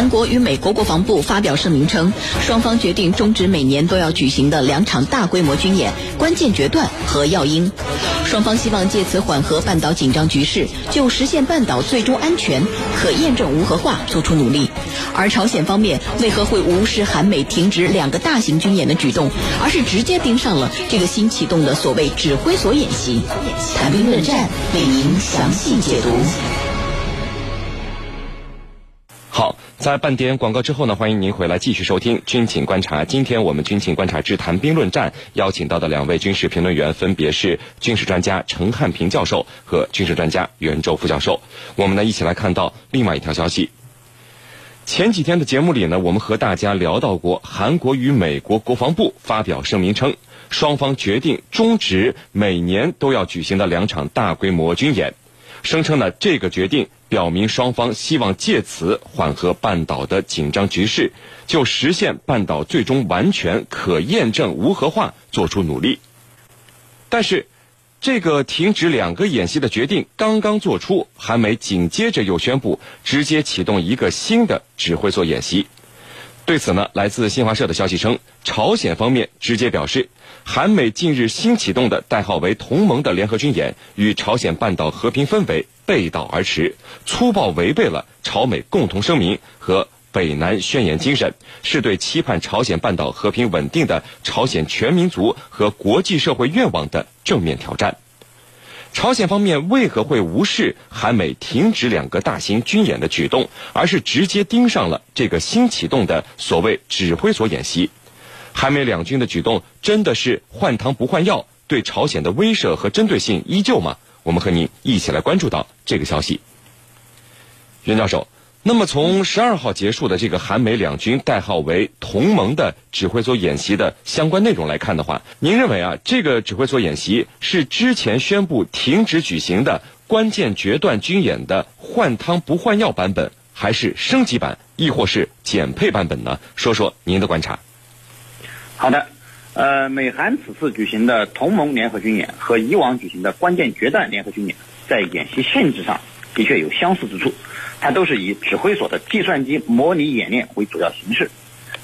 韩国与美国国防部发表声明称，双方决定终止每年都要举行的两场大规模军演——关键决断和耀鹰。双方希望借此缓和半岛紧张局势，就实现半岛最终安全、可验证无核化做出努力。而朝鲜方面为何会无视韩美停止两个大型军演的举动，而是直接盯上了这个新启动的所谓指挥所演习？谈兵论战，为您详细解读。好，在半点广告之后呢，欢迎您回来继续收听《军情观察》。今天我们《军情观察之谈兵论战》邀请到的两位军事评论员分别是军事专家陈汉平教授和军事专家袁周副教授。我们呢一起来看到另外一条消息。前几天的节目里呢，我们和大家聊到过，韩国与美国国防部发表声明称，双方决定终止每年都要举行的两场大规模军演，声称呢这个决定。表明双方希望借此缓和半岛的紧张局势，就实现半岛最终完全可验证无核化做出努力。但是，这个停止两个演习的决定刚刚做出，韩美紧接着又宣布直接启动一个新的指挥所演习。对此呢，来自新华社的消息称，朝鲜方面直接表示，韩美近日新启动的代号为“同盟”的联合军演，与朝鲜半岛和平氛围背道而驰，粗暴违背了朝美共同声明和北南宣言精神，是对期盼朝鲜半岛和平稳定的朝鲜全民族和国际社会愿望的正面挑战。朝鲜方面为何会无视韩美停止两个大型军演的举动，而是直接盯上了这个新启动的所谓指挥所演习？韩美两军的举动真的是换汤不换药，对朝鲜的威慑和针对性依旧吗？我们和您一起来关注到这个消息。袁教授。那么，从十二号结束的这个韩美两军代号为“同盟”的指挥所演习的相关内容来看的话，您认为啊，这个指挥所演习是之前宣布停止举行的关键决断军演的换汤不换药版本，还是升级版，亦或是减配版本呢？说说您的观察。好的，呃，美韩此次举行的同盟联合军演和以往举行的关键决断联合军演，在演习性质上的确有相似之处。它都是以指挥所的计算机模拟演练为主要形式，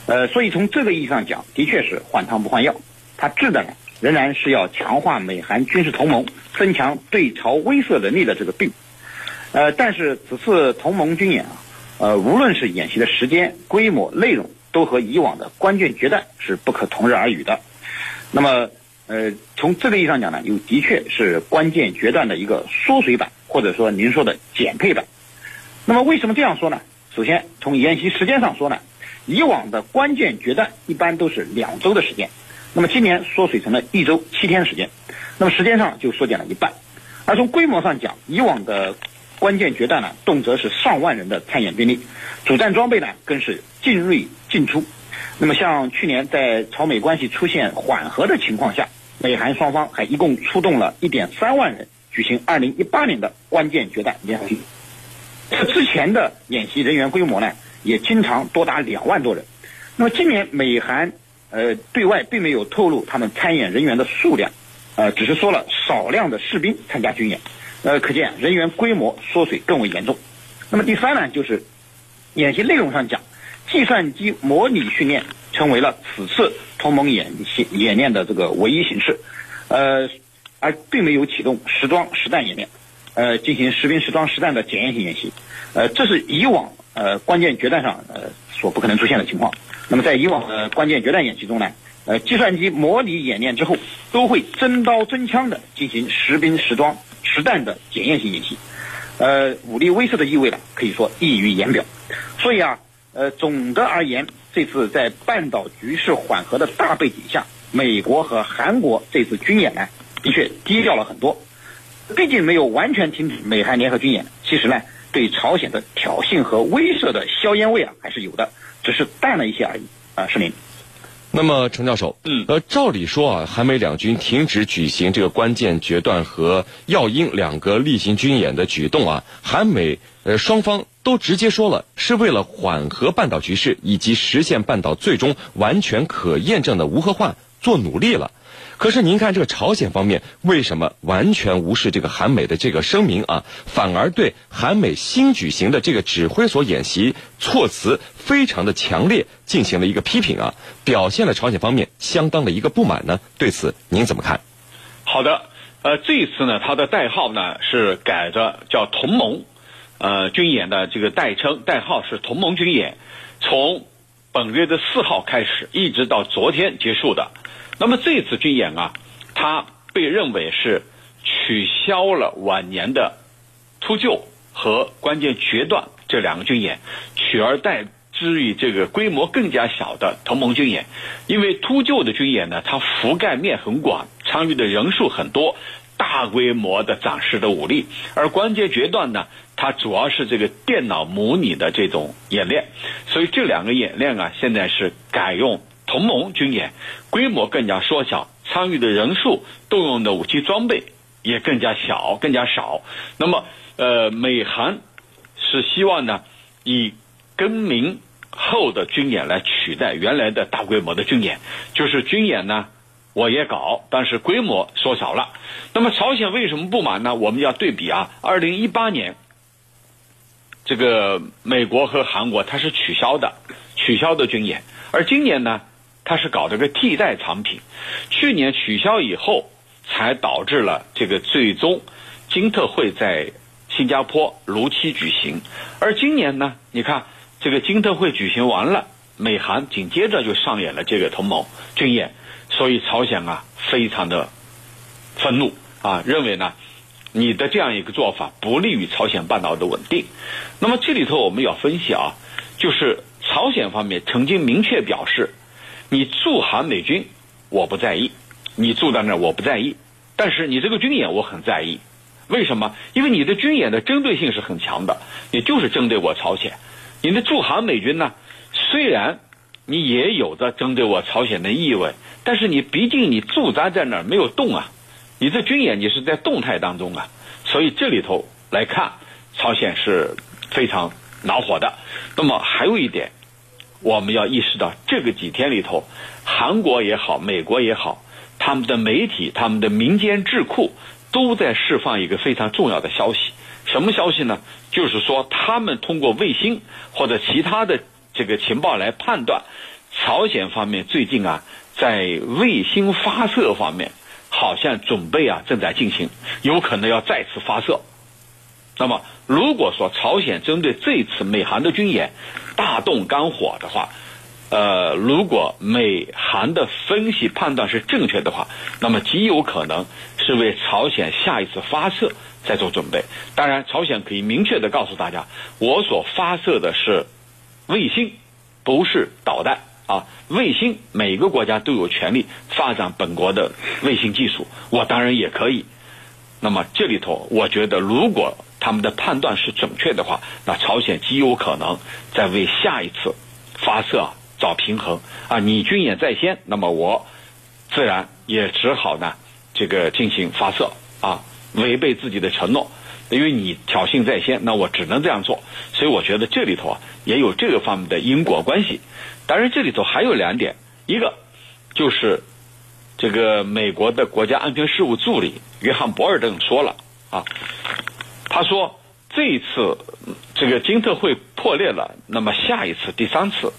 呃，所以从这个意义上讲，的确是换汤不换药。它治的呢，仍然是要强化美韩军事同盟、增强对朝威慑能力的这个病。呃，但是此次同盟军演啊，呃，无论是演习的时间、规模、内容，都和以往的关键决断是不可同日而语的。那么，呃，从这个意义上讲呢，又的确是关键决断的一个缩水版，或者说您说的减配版。那么为什么这样说呢？首先从演习时间上说呢，以往的关键决断一般都是两周的时间，那么今年缩水成了一周七天时间，那么时间上就缩减了一半。而从规模上讲，以往的关键决断呢，动辄是上万人的参演兵力，主战装备呢更是精锐进出。那么像去年在朝美关系出现缓和的情况下，美韩双方还一共出动了一点三万人举行二零一八年的关键决战联合军。这之前的演习人员规模呢，也经常多达两万多人。那么今年美韩呃对外并没有透露他们参演人员的数量，呃只是说了少量的士兵参加军演，呃可见人员规模缩水更为严重。那么第三呢，就是演习内容上讲，计算机模拟训练成为了此次同盟演习演练的这个唯一形式，呃而并没有启动实装实弹演练。呃，进行实兵实装实弹的检验性演习，呃，这是以往呃关键决战上呃所不可能出现的情况。那么在以往的关键决战演习中呢，呃，计算机模拟演练之后，都会真刀真枪的进行实兵实装实弹的检验性演习，呃，武力威慑的意味呢，可以说溢于言表。所以啊，呃，总的而言，这次在半岛局势缓和的大背景下，美国和韩国这次军演呢，的确低调了很多。毕竟没有完全停止美韩联合军演，其实呢，对朝鲜的挑衅和威慑的硝烟味啊还是有的，只是淡了一些而已啊。是您。那么，程教授，嗯，呃，照理说啊，韩美两军停止举行这个关键决断和耀英两个例行军演的举动啊，韩美呃双方都直接说了，是为了缓和半岛局势以及实现半岛最终完全可验证的无核化做努力了。可是您看，这个朝鲜方面为什么完全无视这个韩美的这个声明啊，反而对韩美新举行的这个指挥所演习措辞非常的强烈进行了一个批评啊，表现了朝鲜方面相当的一个不满呢？对此您怎么看？好的，呃，这次呢，它的代号呢是改着叫同盟，呃，军演的这个代称代号是同盟军演，从本月的四号开始，一直到昨天结束的。那么这次军演啊，它被认为是取消了晚年的秃鹫和关键决断这两个军演，取而代之于这个规模更加小的同盟军演。因为秃鹫的军演呢，它覆盖面很广，参与的人数很多，大规模的展示的武力；而关键决断呢，它主要是这个电脑模拟的这种演练。所以这两个演练啊，现在是改用。同盟军演规模更加缩小，参与的人数、动用的武器装备也更加小、更加少。那么，呃，美韩是希望呢，以更名后的军演来取代原来的大规模的军演，就是军演呢，我也搞，但是规模缩小了。那么，朝鲜为什么不满呢？我们要对比啊，二零一八年，这个美国和韩国它是取消的，取消的军演，而今年呢？它是搞这个替代产品，去年取消以后，才导致了这个最终金特会在新加坡如期举行。而今年呢，你看这个金特会举行完了，美韩紧接着就上演了这个同盟军演，所以朝鲜啊非常的愤怒啊，认为呢你的这样一个做法不利于朝鲜半岛的稳定。那么这里头我们要分析啊，就是朝鲜方面曾经明确表示。你驻韩美军，我不在意；你驻在那儿，我不在意。但是你这个军演，我很在意。为什么？因为你的军演的针对性是很强的，也就是针对我朝鲜。你的驻韩美军呢，虽然你也有着针对我朝鲜的意味，但是你毕竟你驻扎在那儿没有动啊。你这军演你是在动态当中啊，所以这里头来看，朝鲜是非常恼火的。那么还有一点。我们要意识到，这个几天里头，韩国也好，美国也好，他们的媒体、他们的民间智库都在释放一个非常重要的消息。什么消息呢？就是说，他们通过卫星或者其他的这个情报来判断，朝鲜方面最近啊，在卫星发射方面，好像准备啊正在进行，有可能要再次发射。那么，如果说朝鲜针对这次美韩的军演大动肝火的话，呃，如果美韩的分析判断是正确的话，那么极有可能是为朝鲜下一次发射在做准备。当然，朝鲜可以明确的告诉大家，我所发射的是卫星，不是导弹啊。卫星每个国家都有权利发展本国的卫星技术，我当然也可以。那么这里头，我觉得如果他们的判断是准确的话，那朝鲜极有可能在为下一次发射找平衡啊！你军演在先，那么我自然也只好呢这个进行发射啊，违背自己的承诺，因为你挑衅在先，那我只能这样做。所以我觉得这里头啊也有这个方面的因果关系。当然这里头还有两点，一个就是这个美国的国家安全事务助理约翰博尔登说了啊。他说：“这一次这个金特会破裂了，那么下一次第三次，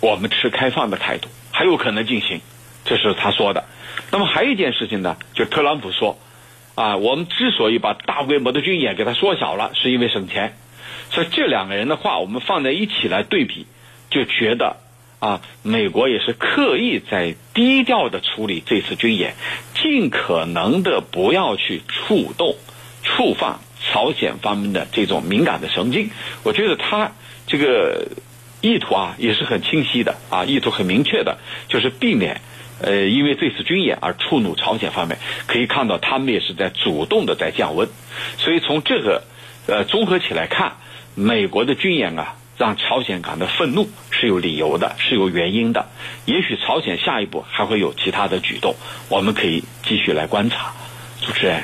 我们持开放的态度，还有可能进行。”这是他说的。那么还有一件事情呢，就特朗普说：“啊，我们之所以把大规模的军演给它缩小了，是因为省钱。”所以这两个人的话，我们放在一起来对比，就觉得啊，美国也是刻意在低调的处理这次军演，尽可能的不要去触动、触犯。朝鲜方面的这种敏感的神经，我觉得他这个意图啊也是很清晰的啊，意图很明确的，就是避免呃因为这次军演而触怒朝鲜方面。可以看到，他们也是在主动的在降温。所以从这个呃综合起来看，美国的军演啊，让朝鲜感到愤怒是有理由的，是有原因的。也许朝鲜下一步还会有其他的举动，我们可以继续来观察。主持人。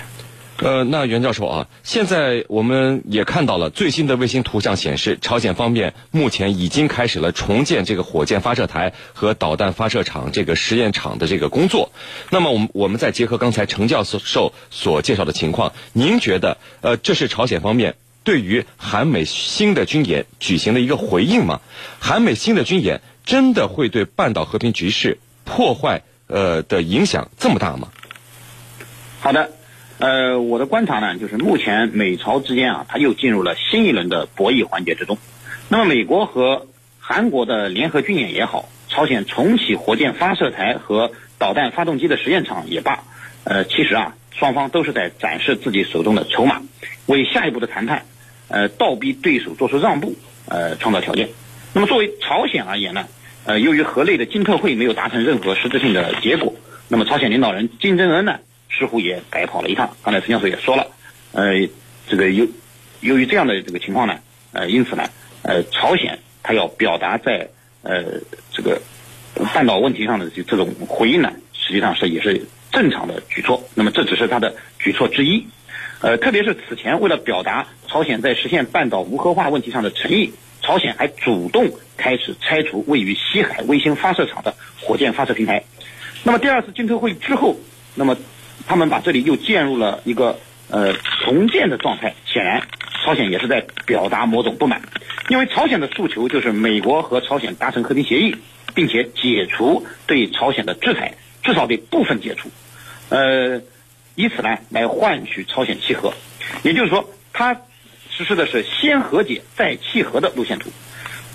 呃，那袁教授啊，现在我们也看到了最新的卫星图像显示，朝鲜方面目前已经开始了重建这个火箭发射台和导弹发射场这个实验场的这个工作。那么，我们我们再结合刚才程教授所介绍的情况，您觉得呃，这是朝鲜方面对于韩美新的军演举行的一个回应吗？韩美新的军演真的会对半岛和平局势破坏呃的影响这么大吗？好的。呃，我的观察呢，就是目前美朝之间啊，它又进入了新一轮的博弈环节之中。那么，美国和韩国的联合军演也好，朝鲜重启火箭发射台和导弹发动机的实验场也罢，呃，其实啊，双方都是在展示自己手中的筹码，为下一步的谈判，呃，倒逼对手做出让步，呃，创造条件。那么，作为朝鲜而言呢，呃，由于河内的金特会没有达成任何实质性的结果，那么朝鲜领导人金正恩呢？似乎也白跑了一趟。刚才陈教授也说了，呃，这个由由于这样的这个情况呢，呃，因此呢，呃，朝鲜他要表达在呃这个半岛问题上的这这种回应呢，实际上是也是正常的举措。那么这只是他的举措之一。呃，特别是此前为了表达朝鲜在实现半岛无核化问题上的诚意，朝鲜还主动开始拆除位于西海卫星发射场的火箭发射平台。那么第二次金特会之后，那么。他们把这里又建入了一个呃重建的状态，显然朝鲜也是在表达某种不满，因为朝鲜的诉求就是美国和朝鲜达成和平协议，并且解除对朝鲜的制裁，至少得部分解除，呃，以此呢来换取朝鲜契合，也就是说，他实施的是先和解再契合的路线图。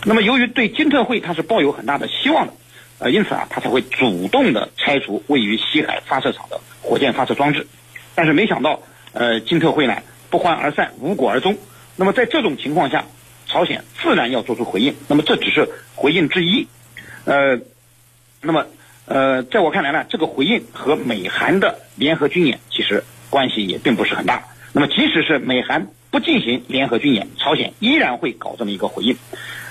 那么由于对金特会他是抱有很大的希望的，呃，因此啊，他才会主动的拆除位于西海发射场的。火箭发射装置，但是没想到，呃，金特会呢不欢而散，无果而终。那么在这种情况下，朝鲜自然要做出回应。那么这只是回应之一，呃，那么呃，在我看来呢，这个回应和美韩的联合军演其实关系也并不是很大。那么即使是美韩不进行联合军演，朝鲜依然会搞这么一个回应。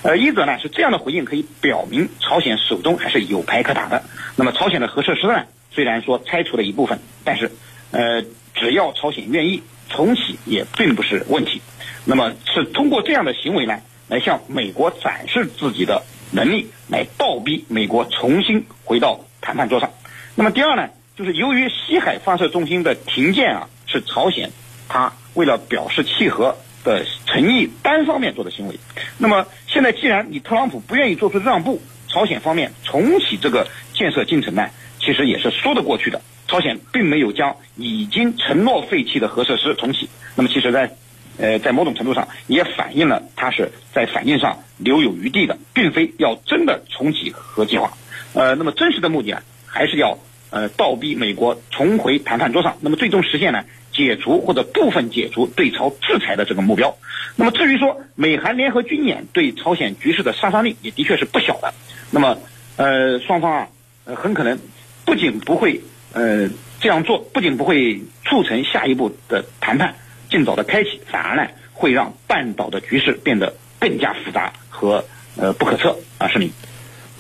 呃，一则呢是这样的回应可以表明朝鲜手中还是有牌可打的。那么朝鲜的核设施呢？虽然说拆除了一部分，但是，呃，只要朝鲜愿意重启，也并不是问题。那么是通过这样的行为呢，来向美国展示自己的能力，来倒逼美国重新回到谈判桌上。那么第二呢，就是由于西海发射中心的停建啊，是朝鲜他为了表示契合的诚意单方面做的行为。那么现在既然你特朗普不愿意做出让步，朝鲜方面重启这个建设进程呢？其实也是说得过去的。朝鲜并没有将已经承诺废弃的核设施重启，那么其实，在呃在某种程度上也反映了它是在反应上留有余地的，并非要真的重启核计划。呃，那么真实的目的啊，还是要呃倒逼美国重回谈判桌上，那么最终实现呢解除或者部分解除对朝制裁的这个目标。那么至于说美韩联合军演对朝鲜局势的杀伤力也的确是不小的。那么呃双方啊呃很可能。不仅不会呃这样做，不仅不会促成下一步的谈判尽早的开启，反而呢会让半岛的局势变得更加复杂和呃不可测啊，是明。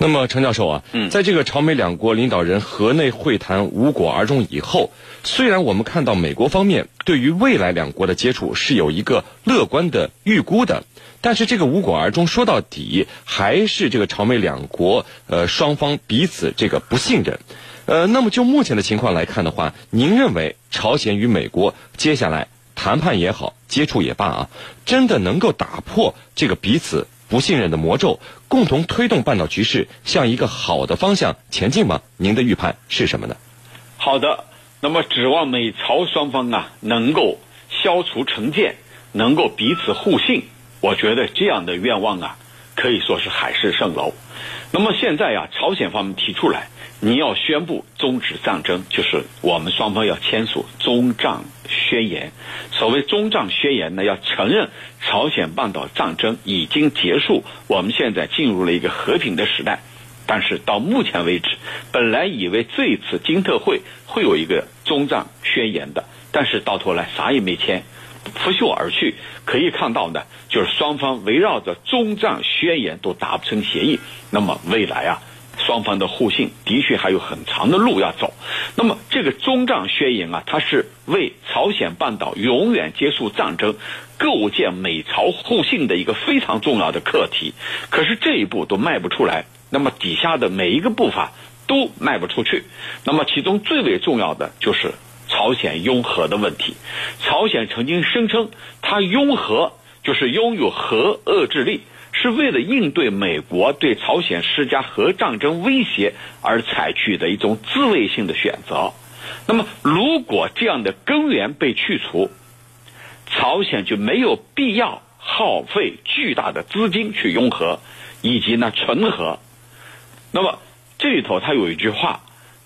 那么程教授啊，嗯，在这个朝美两国领导人河内会谈无果而终以后，虽然我们看到美国方面对于未来两国的接触是有一个乐观的预估的，但是这个无果而终说到底还是这个朝美两国呃双方彼此这个不信任。呃，那么就目前的情况来看的话，您认为朝鲜与美国接下来谈判也好，接触也罢啊，真的能够打破这个彼此不信任的魔咒，共同推动半岛局势向一个好的方向前进吗？您的预判是什么呢？好的，那么指望美朝双方啊能够消除成见，能够彼此互信，我觉得这样的愿望啊可以说是海市蜃楼。那么现在啊，朝鲜方面提出来。你要宣布终止战争，就是我们双方要签署终战宣言。所谓终战宣言呢，要承认朝鲜半岛战争已经结束，我们现在进入了一个和平的时代。但是到目前为止，本来以为这一次金特会会有一个终战宣言的，但是到头来啥也没签，拂袖而去。可以看到呢，就是双方围绕着终战宣言都达不成协议。那么未来啊。双方的互信的确还有很长的路要走。那么这个中战宣言啊，它是为朝鲜半岛永远结束战争、构建美朝互信的一个非常重要的课题。可是这一步都迈不出来，那么底下的每一个步伐都迈不出去。那么其中最为重要的就是朝鲜拥核的问题。朝鲜曾经声称，它拥核就是拥有核遏制力。是为了应对美国对朝鲜施加核战争威胁而采取的一种自卫性的选择。那么，如果这样的根源被去除，朝鲜就没有必要耗费巨大的资金去拥核以及呢存核。那么这里头它有一句话，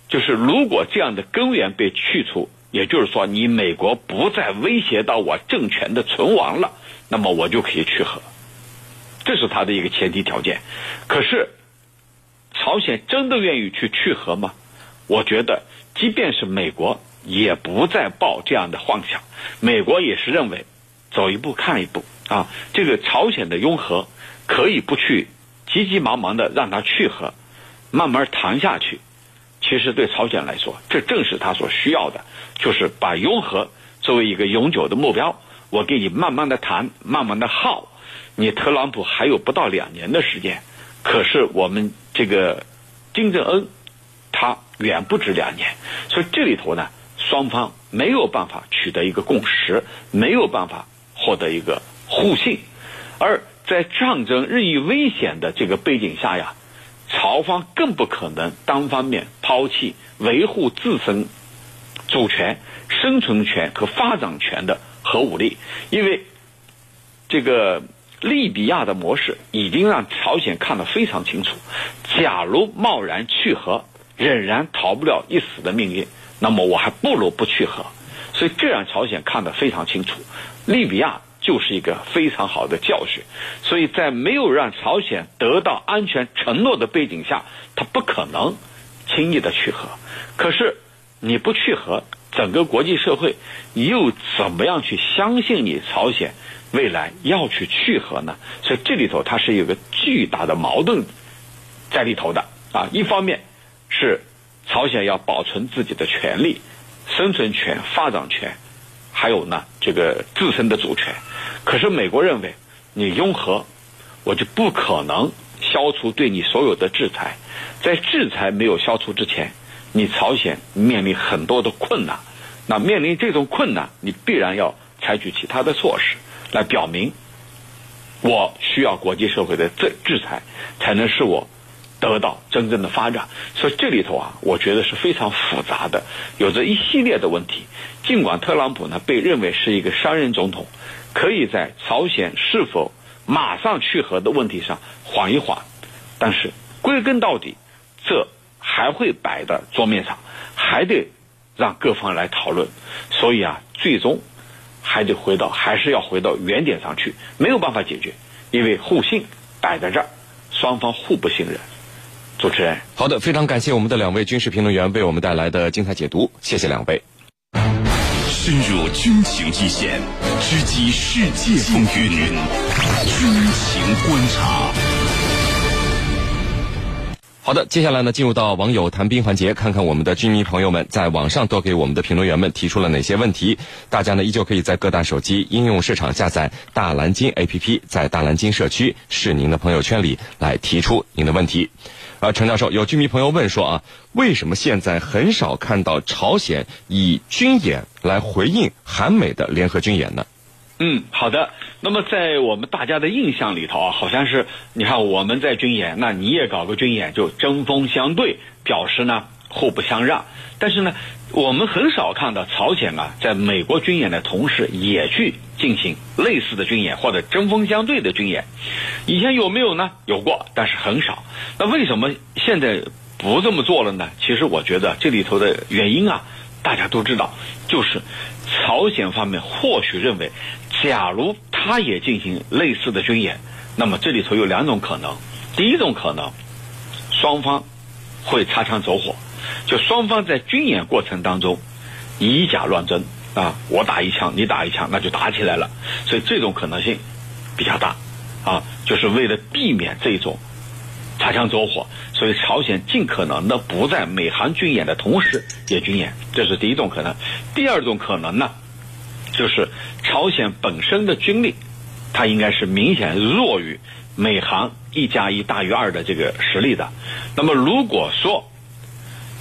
就是如果这样的根源被去除，也就是说你美国不再威胁到我政权的存亡了，那么我就可以去核。这是他的一个前提条件，可是朝鲜真的愿意去去核吗？我觉得，即便是美国也不再抱这样的幻想。美国也是认为，走一步看一步啊。这个朝鲜的拥核可以不去急急忙忙的让他去核，慢慢谈下去。其实对朝鲜来说，这正是他所需要的，就是把拥核作为一个永久的目标。我给你慢慢的谈，慢慢的耗。你特朗普还有不到两年的时间，可是我们这个金正恩他远不止两年，所以这里头呢，双方没有办法取得一个共识，没有办法获得一个互信，而在战争日益危险的这个背景下呀，朝方更不可能单方面抛弃维护自身主权、生存权和发展权的核武力，因为这个。利比亚的模式已经让朝鲜看得非常清楚，假如贸然去核，仍然逃不了一死的命运，那么我还不如不去核。所以这让朝鲜看得非常清楚，利比亚就是一个非常好的教训。所以在没有让朝鲜得到安全承诺的背景下，他不可能轻易的去核。可是你不去核，整个国际社会又怎么样去相信你朝鲜？未来要去去核呢，所以这里头它是有个巨大的矛盾在里头的啊。一方面是朝鲜要保存自己的权利、生存权、发展权，还有呢这个自身的主权。可是美国认为你拥核，我就不可能消除对你所有的制裁。在制裁没有消除之前，你朝鲜面临很多的困难。那面临这种困难，你必然要采取其他的措施。来表明，我需要国际社会的制制裁，才能使我得到真正的发展。所以这里头啊，我觉得是非常复杂的，有着一系列的问题。尽管特朗普呢被认为是一个商人总统，可以在朝鲜是否马上去核的问题上缓一缓，但是归根到底，这还会摆在桌面上，还得让各方来讨论。所以啊，最终。还得回到，还是要回到原点上去，没有办法解决，因为互信摆在这儿，双方互不信任。主持人，好的，非常感谢我们的两位军事评论员为我们带来的精彩解读，谢谢两位。深入军情一线，直击世界风云，军情观察。好的，接下来呢，进入到网友谈兵环节，看看我们的军迷朋友们在网上都给我们的评论员们提出了哪些问题。大家呢，依旧可以在各大手机应用市场下载大蓝鲸 APP，在大蓝鲸社区是您的朋友圈里来提出您的问题。啊，陈教授，有居民朋友问说啊，为什么现在很少看到朝鲜以军演来回应韩美的联合军演呢？嗯，好的。那么在我们大家的印象里头啊，好像是你看我们在军演，那你也搞个军演，就针锋相对，表示呢互不相让。但是呢，我们很少看到朝鲜啊，在美国军演的同时也去进行类似的军演或者针锋相对的军演。以前有没有呢？有过，但是很少。那为什么现在不这么做了呢？其实我觉得这里头的原因啊，大家都知道，就是。朝鲜方面或许认为，假如他也进行类似的军演，那么这里头有两种可能。第一种可能，双方会擦枪走火，就双方在军演过程当中以假乱真啊，我打一枪，你打一枪，那就打起来了。所以这种可能性比较大啊，就是为了避免这种擦枪走火，所以朝鲜尽可能的不在美韩军演的同时也军演，这是第一种可能。第二种可能呢，就是朝鲜本身的军力，它应该是明显弱于美韩一加一大于二的这个实力的。那么如果说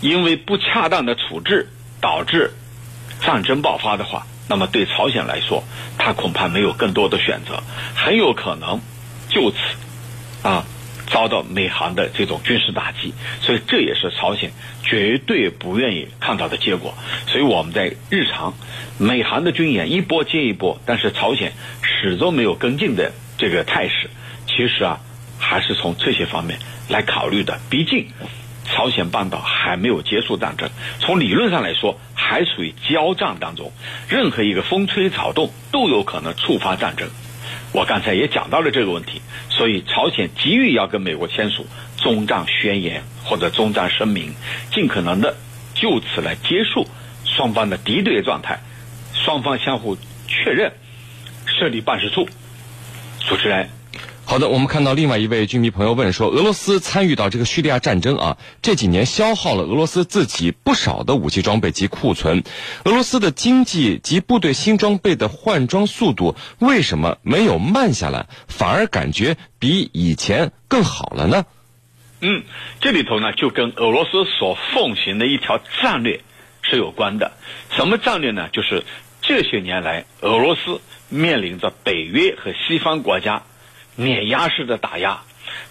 因为不恰当的处置导致战争爆发的话，那么对朝鲜来说，它恐怕没有更多的选择，很有可能就此啊。遭到美韩的这种军事打击，所以这也是朝鲜绝对不愿意看到的结果。所以我们在日常，美韩的军演一波接一波，但是朝鲜始终没有跟进的这个态势。其实啊，还是从这些方面来考虑的。毕竟，朝鲜半岛还没有结束战争，从理论上来说还处于交战当中，任何一个风吹草动都有可能触发战争。我刚才也讲到了这个问题，所以朝鲜急于要跟美国签署中战宣言或者中战声明，尽可能的就此来结束双方的敌对状态，双方相互确认，设立办事处。主持人。好的，我们看到另外一位军迷朋友问说，俄罗斯参与到这个叙利亚战争啊，这几年消耗了俄罗斯自己不少的武器装备及库存，俄罗斯的经济及部队新装备的换装速度为什么没有慢下来，反而感觉比以前更好了呢？嗯，这里头呢就跟俄罗斯所奉行的一条战略是有关的。什么战略呢？就是这些年来俄罗斯面临着北约和西方国家。碾压式的打压，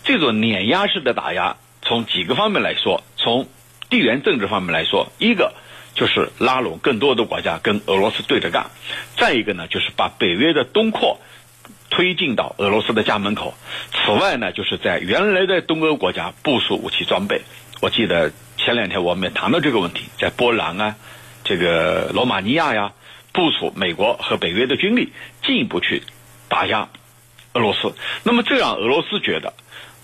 这种碾压式的打压，从几个方面来说，从地缘政治方面来说，一个就是拉拢更多的国家跟俄罗斯对着干，再一个呢，就是把北约的东扩推进到俄罗斯的家门口。此外呢，就是在原来的东欧国家部署武器装备。我记得前两天我们也谈到这个问题，在波兰啊，这个罗马尼亚呀，部署美国和北约的军力，进一步去打压。俄罗斯，那么这让俄罗斯觉得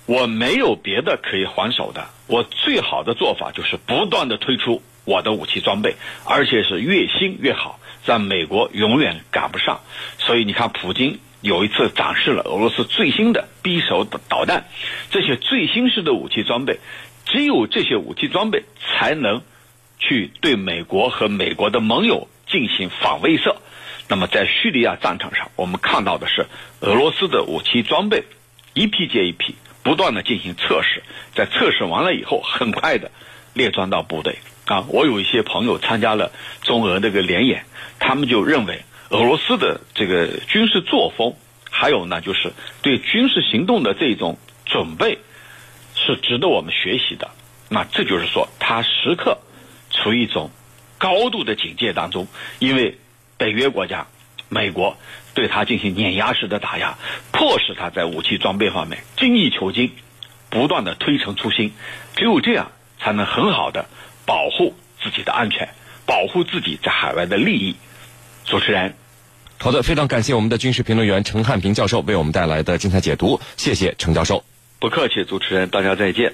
我没有别的可以还手的，我最好的做法就是不断的推出我的武器装备，而且是越新越好，在美国永远赶不上。所以你看，普京有一次展示了俄罗斯最新的匕首导弹，这些最新式的武器装备，只有这些武器装备才能去对美国和美国的盟友进行反威慑。那么在叙利亚战场上，我们看到的是俄罗斯的武器装备一批接一批不断的进行测试，在测试完了以后，很快的列装到部队。啊，我有一些朋友参加了中俄这个联演，他们就认为俄罗斯的这个军事作风，还有呢就是对军事行动的这种准备，是值得我们学习的。那这就是说，他时刻处于一种高度的警戒当中，因为。北约国家，美国对他进行碾压式的打压，迫使他在武器装备方面精益求精，不断的推陈出新。只有这样，才能很好的保护自己的安全，保护自己在海外的利益。主持人，好的，非常感谢我们的军事评论员陈汉平教授为我们带来的精彩解读，谢谢陈教授。不客气，主持人，大家再见。